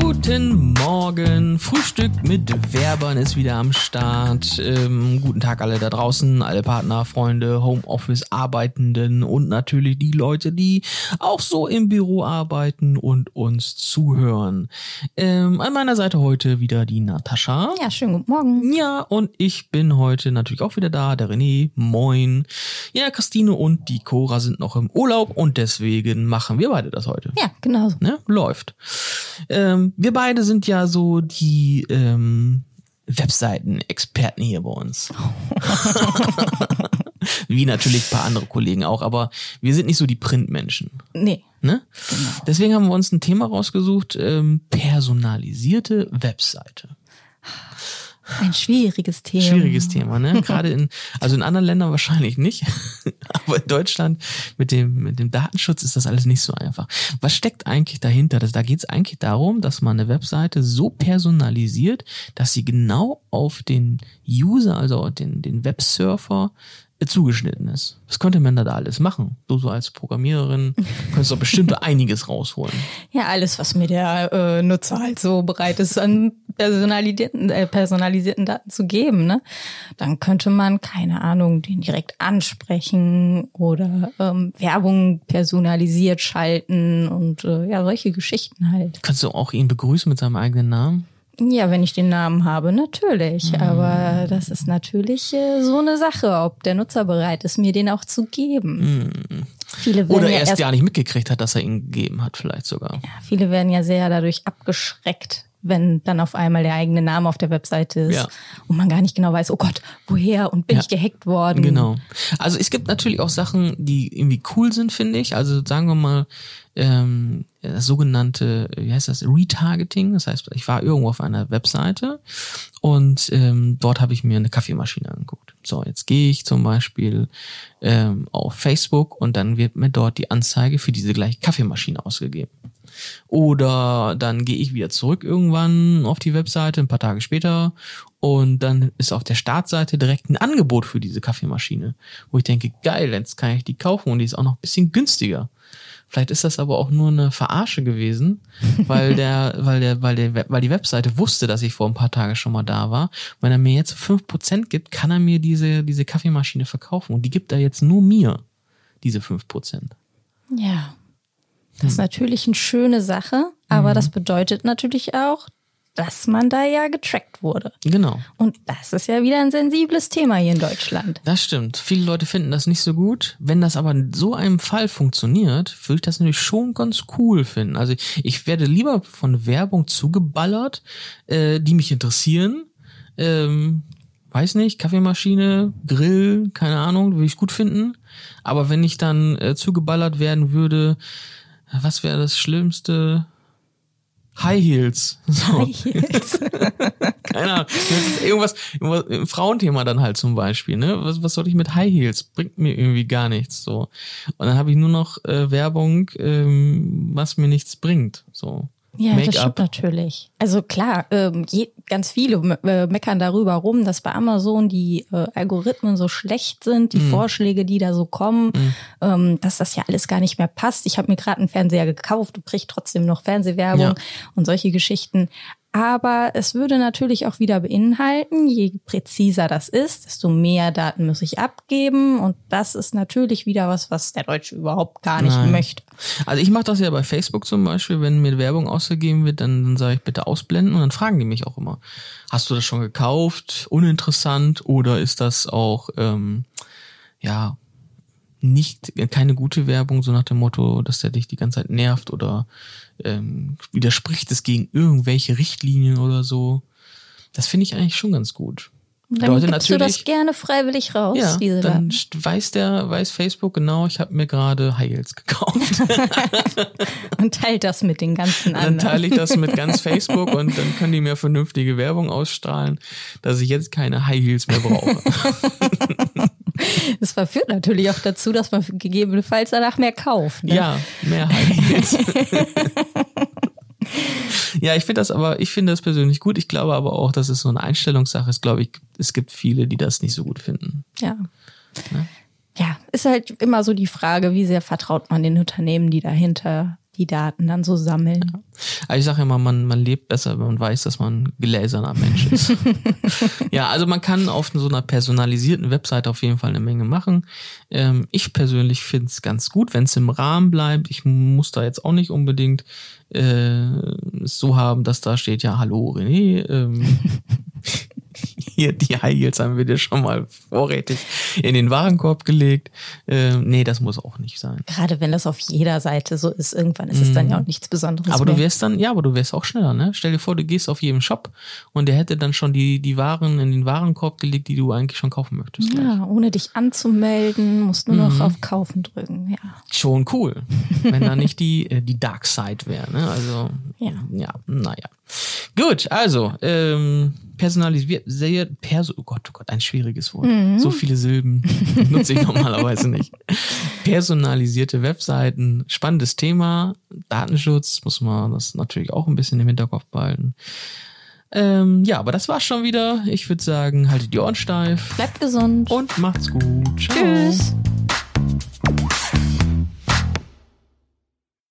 Guten Morgen. Frühstück mit Werbern ist wieder am Start. Ähm, guten Tag alle da draußen, alle Partner, Freunde, Homeoffice Arbeitenden und natürlich die Leute, die auch so im Büro arbeiten und uns zuhören. Ähm, an meiner Seite heute wieder die Natascha. Ja, schönen guten Morgen. Ja, und ich bin heute natürlich auch wieder da, der René. Moin. Ja, Christine und die Cora sind noch im Urlaub und deswegen machen wir beide das heute. Ja, genau. Ne? Läuft. Ähm, wir beide sind ja so die ähm, Webseiten-Experten hier bei uns. Wie natürlich ein paar andere Kollegen auch, aber wir sind nicht so die Printmenschen. Nee. Ne? Deswegen haben wir uns ein Thema rausgesucht, ähm, personalisierte Webseite. Ein schwieriges Thema. Schwieriges Thema, ne? Gerade in, also in anderen Ländern wahrscheinlich nicht, aber in Deutschland mit dem, mit dem Datenschutz ist das alles nicht so einfach. Was steckt eigentlich dahinter? Das, da geht es eigentlich darum, dass man eine Webseite so personalisiert, dass sie genau auf den User, also den, den Websurfer, zugeschnitten ist. Was könnte man da alles machen? Du so als Programmiererin könntest doch bestimmt einiges rausholen. Ja, alles, was mir der äh, Nutzer halt so bereit ist, an personalisierten, äh, personalisierten Daten zu geben. Ne? Dann könnte man, keine Ahnung, den direkt ansprechen oder ähm, Werbung personalisiert schalten und äh, ja, solche Geschichten halt. Kannst du auch ihn begrüßen mit seinem eigenen Namen? Ja, wenn ich den Namen habe, natürlich. Mhm. Aber das ist natürlich äh, so eine Sache, ob der Nutzer bereit ist, mir den auch zu geben. Mhm. Viele Oder er es gar nicht mitgekriegt hat, dass er ihn gegeben hat, vielleicht sogar. Ja, viele werden ja sehr dadurch abgeschreckt, wenn dann auf einmal der eigene Name auf der Webseite ist ja. und man gar nicht genau weiß, oh Gott, woher und bin ja. ich gehackt worden. Genau. Also es gibt natürlich auch Sachen, die irgendwie cool sind, finde ich. Also sagen wir mal, ähm, das sogenannte, wie heißt das, Retargeting. Das heißt, ich war irgendwo auf einer Webseite und ähm, dort habe ich mir eine Kaffeemaschine angeguckt. So, jetzt gehe ich zum Beispiel ähm, auf Facebook und dann wird mir dort die Anzeige für diese gleiche Kaffeemaschine ausgegeben. Oder dann gehe ich wieder zurück irgendwann auf die Webseite, ein paar Tage später, und dann ist auf der Startseite direkt ein Angebot für diese Kaffeemaschine, wo ich denke, geil, jetzt kann ich die kaufen und die ist auch noch ein bisschen günstiger. Vielleicht ist das aber auch nur eine Verarsche gewesen, weil der, weil der, weil der, weil die Webseite wusste, dass ich vor ein paar Tagen schon mal da war. Wenn er mir jetzt fünf Prozent gibt, kann er mir diese, diese Kaffeemaschine verkaufen. Und die gibt er jetzt nur mir, diese fünf Prozent. Ja. Das ist hm. natürlich eine schöne Sache, aber mhm. das bedeutet natürlich auch, dass man da ja getrackt wurde. Genau. Und das ist ja wieder ein sensibles Thema hier in Deutschland. Das stimmt. Viele Leute finden das nicht so gut. Wenn das aber in so einem Fall funktioniert, würde ich das natürlich schon ganz cool finden. Also ich werde lieber von Werbung zugeballert, äh, die mich interessieren. Ähm, weiß nicht, Kaffeemaschine, Grill, keine Ahnung, würde ich gut finden. Aber wenn ich dann äh, zugeballert werden würde, was wäre das Schlimmste? High Heels. So. High Heels. Keine Ahnung. Irgendwas, irgendwas im Frauenthema dann halt zum Beispiel, ne? Was, was soll ich mit High Heels? Bringt mir irgendwie gar nichts. So. Und dann habe ich nur noch äh, Werbung, ähm, was mir nichts bringt. So. Ja, das stimmt natürlich. Also klar, ähm, je, ganz viele me äh, meckern darüber rum, dass bei Amazon die äh, Algorithmen so schlecht sind, die mm. Vorschläge, die da so kommen, mm. ähm, dass das ja alles gar nicht mehr passt. Ich habe mir gerade einen Fernseher gekauft, du kriegst trotzdem noch Fernsehwerbung ja. und solche Geschichten. Aber es würde natürlich auch wieder beinhalten, je präziser das ist, desto mehr Daten muss ich abgeben. Und das ist natürlich wieder was, was der Deutsche überhaupt gar nicht Nein. möchte. Also ich mache das ja bei Facebook zum Beispiel, wenn mir Werbung ausgegeben wird, dann, dann sage ich bitte ausblenden und dann fragen die mich auch immer, hast du das schon gekauft? Uninteressant oder ist das auch ähm, ja nicht keine gute Werbung, so nach dem Motto, dass der dich die ganze Zeit nervt oder ähm, widerspricht es gegen irgendwelche Richtlinien oder so. Das finde ich eigentlich schon ganz gut. Dann Leute gibst du das gerne freiwillig raus, ja, diese dann Daten. weiß der, weiß Facebook genau, ich habe mir gerade Heils gekauft. und teilt das mit den ganzen anderen. Dann teile ich das mit ganz Facebook und dann können die mir vernünftige Werbung ausstrahlen, dass ich jetzt keine High Heels mehr brauche. Das verführt natürlich auch dazu, dass man gegebenenfalls danach mehr kauft. Ne? Ja, mehr Highlights. ja, ich finde das aber, ich finde das persönlich gut. Ich glaube aber auch, dass es so eine Einstellungssache ist. Glaube ich, es gibt viele, die das nicht so gut finden. Ja. Ne? Ja, ist halt immer so die Frage, wie sehr vertraut man den Unternehmen, die dahinter die Daten dann so sammeln. Ja. Aber ich sage immer, man, man lebt besser, wenn man weiß, dass man ein gläserner Mensch ist. ja, also man kann auf so einer personalisierten Website auf jeden Fall eine Menge machen. Ähm, ich persönlich finde es ganz gut, wenn es im Rahmen bleibt. Ich muss da jetzt auch nicht unbedingt äh, so haben, dass da steht, ja, hallo René, ähm, hier die High Heels haben wir dir schon mal vorrätig in den Warenkorb gelegt. Ähm, nee, das muss auch nicht sein. Gerade wenn das auf jeder Seite so ist, irgendwann ist es dann ja auch nichts Besonderes. Aber mehr. du wärst dann, ja, aber du wärst auch schneller, ne? Stell dir vor, du gehst auf jedem Shop und der hätte dann schon die, die Waren in den Warenkorb gelegt, die du eigentlich schon kaufen möchtest. gleich. Ja, ohne dich anzumelden, musst nur noch auf Kaufen drücken, ja. Schon cool. Wenn da nicht die, äh, die Dark Side wäre, ne? Also, Ja. ja, naja. Gut, also, ähm, personalisiert, sehr, perso, oh Gott, oh Gott, ein schwieriges Wort. So viele Silben nutze ich normalerweise nicht. Personalisierte Webseiten, spannendes Thema. Datenschutz muss man das natürlich auch ein bisschen im Hinterkopf behalten. Ähm, ja, aber das war's schon wieder. Ich würde sagen, haltet die Ohren steif Bleibt gesund. und macht's gut. Ciao. Tschüss.